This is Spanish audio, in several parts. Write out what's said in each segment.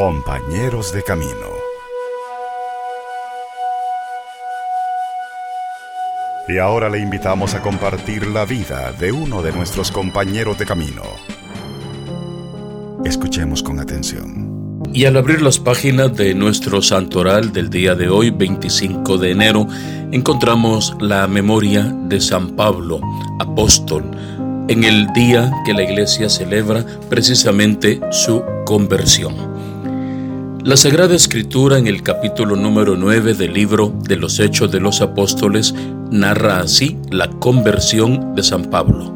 Compañeros de Camino. Y ahora le invitamos a compartir la vida de uno de nuestros compañeros de camino. Escuchemos con atención. Y al abrir las páginas de nuestro santoral del día de hoy, 25 de enero, encontramos la memoria de San Pablo, apóstol, en el día que la iglesia celebra precisamente su conversión. La Sagrada Escritura en el capítulo número 9 del libro de los Hechos de los Apóstoles narra así la conversión de San Pablo.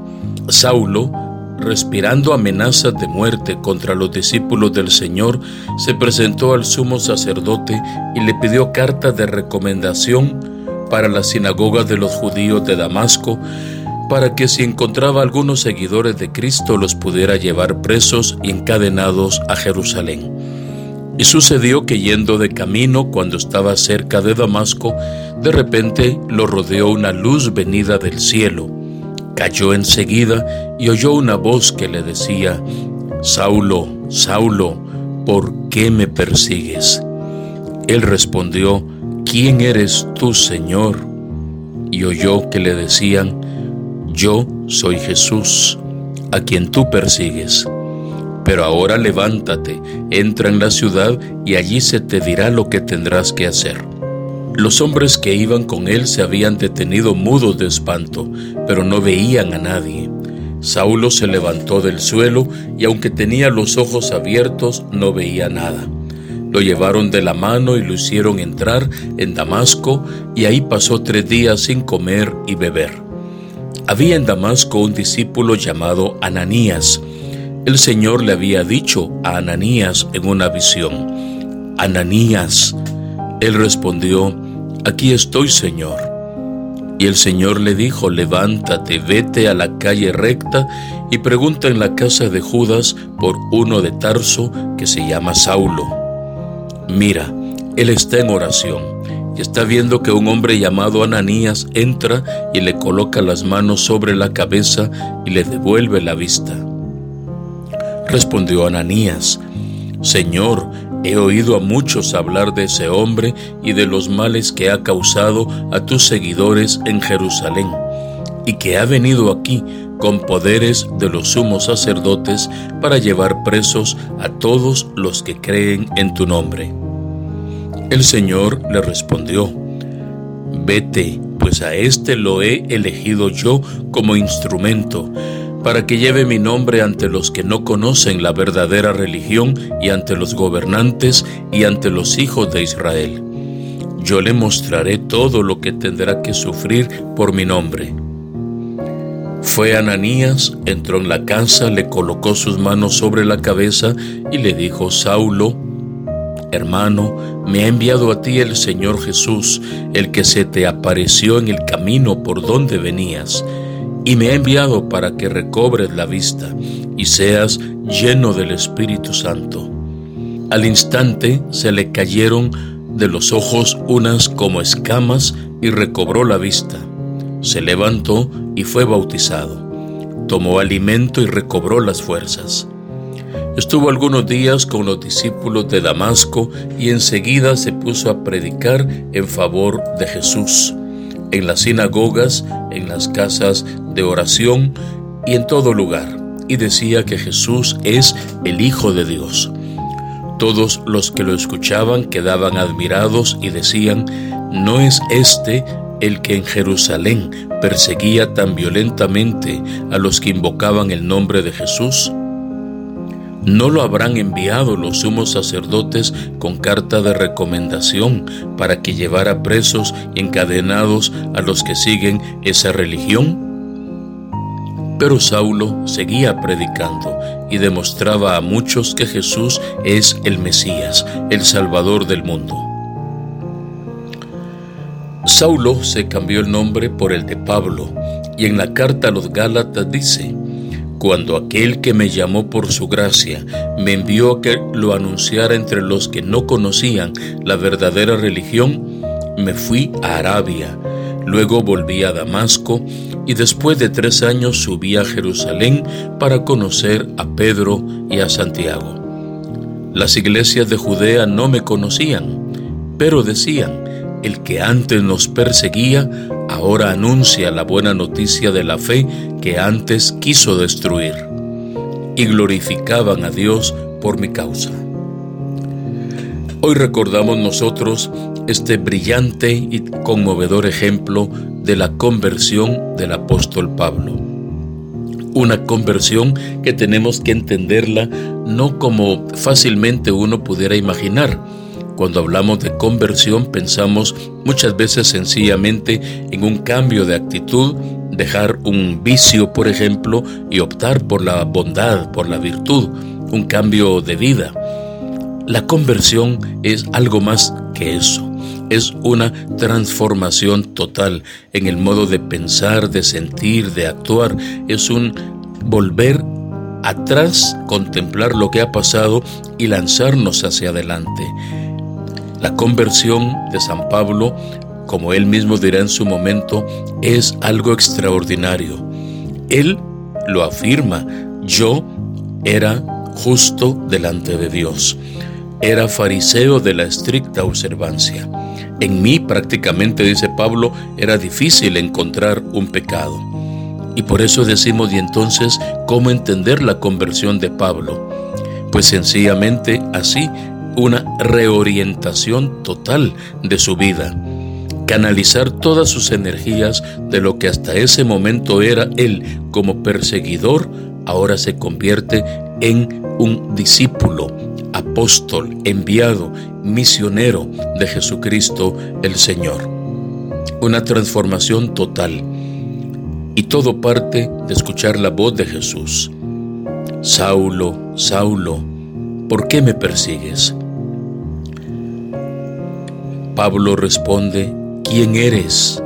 Saulo, respirando amenazas de muerte contra los discípulos del Señor, se presentó al sumo sacerdote y le pidió carta de recomendación para la sinagoga de los judíos de Damasco, para que si encontraba algunos seguidores de Cristo los pudiera llevar presos y encadenados a Jerusalén. Y sucedió que yendo de camino cuando estaba cerca de Damasco, de repente lo rodeó una luz venida del cielo. Cayó enseguida y oyó una voz que le decía, Saulo, Saulo, ¿por qué me persigues? Él respondió, ¿quién eres tú, Señor? Y oyó que le decían, yo soy Jesús, a quien tú persigues. Pero ahora levántate, entra en la ciudad y allí se te dirá lo que tendrás que hacer. Los hombres que iban con él se habían detenido mudos de espanto, pero no veían a nadie. Saulo se levantó del suelo y aunque tenía los ojos abiertos no veía nada. Lo llevaron de la mano y lo hicieron entrar en Damasco y ahí pasó tres días sin comer y beber. Había en Damasco un discípulo llamado Ananías, el Señor le había dicho a Ananías en una visión, Ananías, él respondió, aquí estoy Señor. Y el Señor le dijo, levántate, vete a la calle recta y pregunta en la casa de Judas por uno de Tarso que se llama Saulo. Mira, él está en oración y está viendo que un hombre llamado Ananías entra y le coloca las manos sobre la cabeza y le devuelve la vista. Respondió Ananías, Señor, he oído a muchos hablar de ese hombre y de los males que ha causado a tus seguidores en Jerusalén, y que ha venido aquí con poderes de los sumos sacerdotes para llevar presos a todos los que creen en tu nombre. El Señor le respondió, Vete, pues a éste lo he elegido yo como instrumento para que lleve mi nombre ante los que no conocen la verdadera religión y ante los gobernantes y ante los hijos de Israel. Yo le mostraré todo lo que tendrá que sufrir por mi nombre. Fue Ananías, entró en la casa, le colocó sus manos sobre la cabeza y le dijo, Saulo, hermano, me ha enviado a ti el Señor Jesús, el que se te apareció en el camino por donde venías y me ha enviado para que recobres la vista y seas lleno del Espíritu Santo. Al instante se le cayeron de los ojos unas como escamas y recobró la vista. Se levantó y fue bautizado. Tomó alimento y recobró las fuerzas. Estuvo algunos días con los discípulos de Damasco y enseguida se puso a predicar en favor de Jesús en las sinagogas, en las casas de oración y en todo lugar, y decía que Jesús es el Hijo de Dios. Todos los que lo escuchaban quedaban admirados y decían, ¿no es este el que en Jerusalén perseguía tan violentamente a los que invocaban el nombre de Jesús? ¿No lo habrán enviado los sumos sacerdotes con carta de recomendación para que llevara presos y encadenados a los que siguen esa religión? Pero Saulo seguía predicando y demostraba a muchos que Jesús es el Mesías, el Salvador del mundo. Saulo se cambió el nombre por el de Pablo y en la carta a los Gálatas dice, cuando aquel que me llamó por su gracia me envió a que lo anunciara entre los que no conocían la verdadera religión, me fui a Arabia, luego volví a Damasco y después de tres años subí a Jerusalén para conocer a Pedro y a Santiago. Las iglesias de Judea no me conocían, pero decían, el que antes nos perseguía, ahora anuncia la buena noticia de la fe que antes quiso destruir. Y glorificaban a Dios por mi causa. Hoy recordamos nosotros este brillante y conmovedor ejemplo de la conversión del apóstol Pablo. Una conversión que tenemos que entenderla no como fácilmente uno pudiera imaginar. Cuando hablamos de conversión pensamos muchas veces sencillamente en un cambio de actitud, dejar un vicio, por ejemplo, y optar por la bondad, por la virtud, un cambio de vida. La conversión es algo más que eso es una transformación total en el modo de pensar, de sentir, de actuar. Es un volver atrás, contemplar lo que ha pasado y lanzarnos hacia adelante. La conversión de San Pablo, como él mismo dirá en su momento, es algo extraordinario. Él lo afirma, yo era justo delante de Dios. Era fariseo de la estricta observancia. En mí prácticamente, dice Pablo, era difícil encontrar un pecado. Y por eso decimos, y entonces, ¿cómo entender la conversión de Pablo? Pues sencillamente así, una reorientación total de su vida. Canalizar todas sus energías de lo que hasta ese momento era él como perseguidor, ahora se convierte en un discípulo, apóstol, enviado, misionero de Jesucristo el Señor. Una transformación total. Y todo parte de escuchar la voz de Jesús. Saulo, Saulo, ¿por qué me persigues? Pablo responde, ¿quién eres?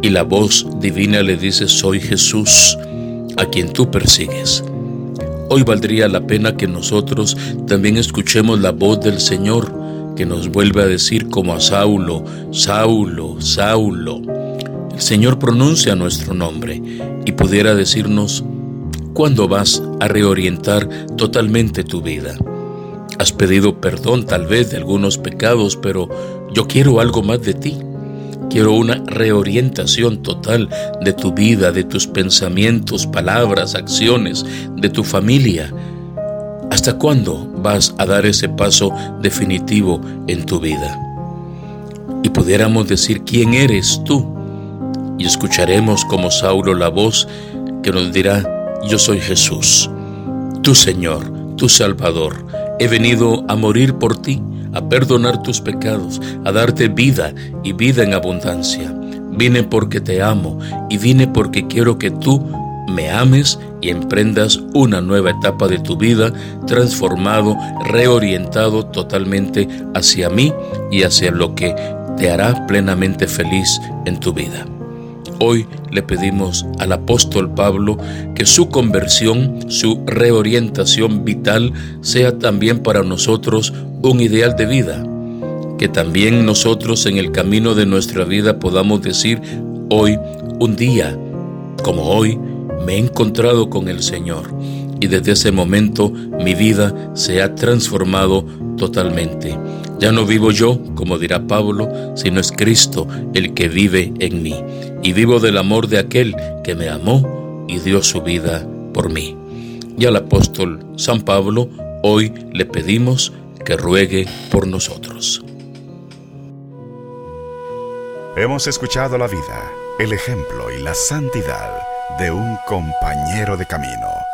Y la voz divina le dice, soy Jesús, a quien tú persigues. Hoy valdría la pena que nosotros también escuchemos la voz del Señor que nos vuelve a decir como a Saulo, Saulo, Saulo. El Señor pronuncia nuestro nombre y pudiera decirnos, ¿cuándo vas a reorientar totalmente tu vida? Has pedido perdón tal vez de algunos pecados, pero yo quiero algo más de ti. Quiero una reorientación total de tu vida, de tus pensamientos, palabras, acciones, de tu familia. ¿Hasta cuándo vas a dar ese paso definitivo en tu vida? Y pudiéramos decir quién eres tú. Y escucharemos como Saulo la voz que nos dirá, yo soy Jesús, tu Señor, tu Salvador. He venido a morir por ti a perdonar tus pecados, a darte vida y vida en abundancia. Vine porque te amo y vine porque quiero que tú me ames y emprendas una nueva etapa de tu vida transformado, reorientado totalmente hacia mí y hacia lo que te hará plenamente feliz en tu vida. Hoy le pedimos al apóstol Pablo que su conversión, su reorientación vital sea también para nosotros un ideal de vida, que también nosotros en el camino de nuestra vida podamos decir, hoy, un día, como hoy, me he encontrado con el Señor. Y desde ese momento mi vida se ha transformado totalmente. Ya no vivo yo, como dirá Pablo, sino es Cristo el que vive en mí. Y vivo del amor de aquel que me amó y dio su vida por mí. Y al apóstol San Pablo hoy le pedimos que ruegue por nosotros. Hemos escuchado la vida, el ejemplo y la santidad de un compañero de camino.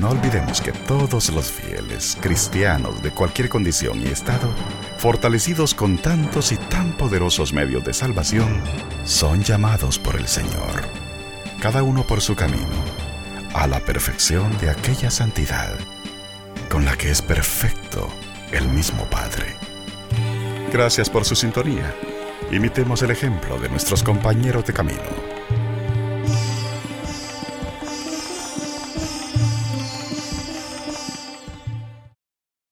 No olvidemos que todos los fieles cristianos de cualquier condición y estado, fortalecidos con tantos y tan poderosos medios de salvación, son llamados por el Señor, cada uno por su camino, a la perfección de aquella santidad con la que es perfecto el mismo Padre. Gracias por su sintonía. Imitemos el ejemplo de nuestros compañeros de camino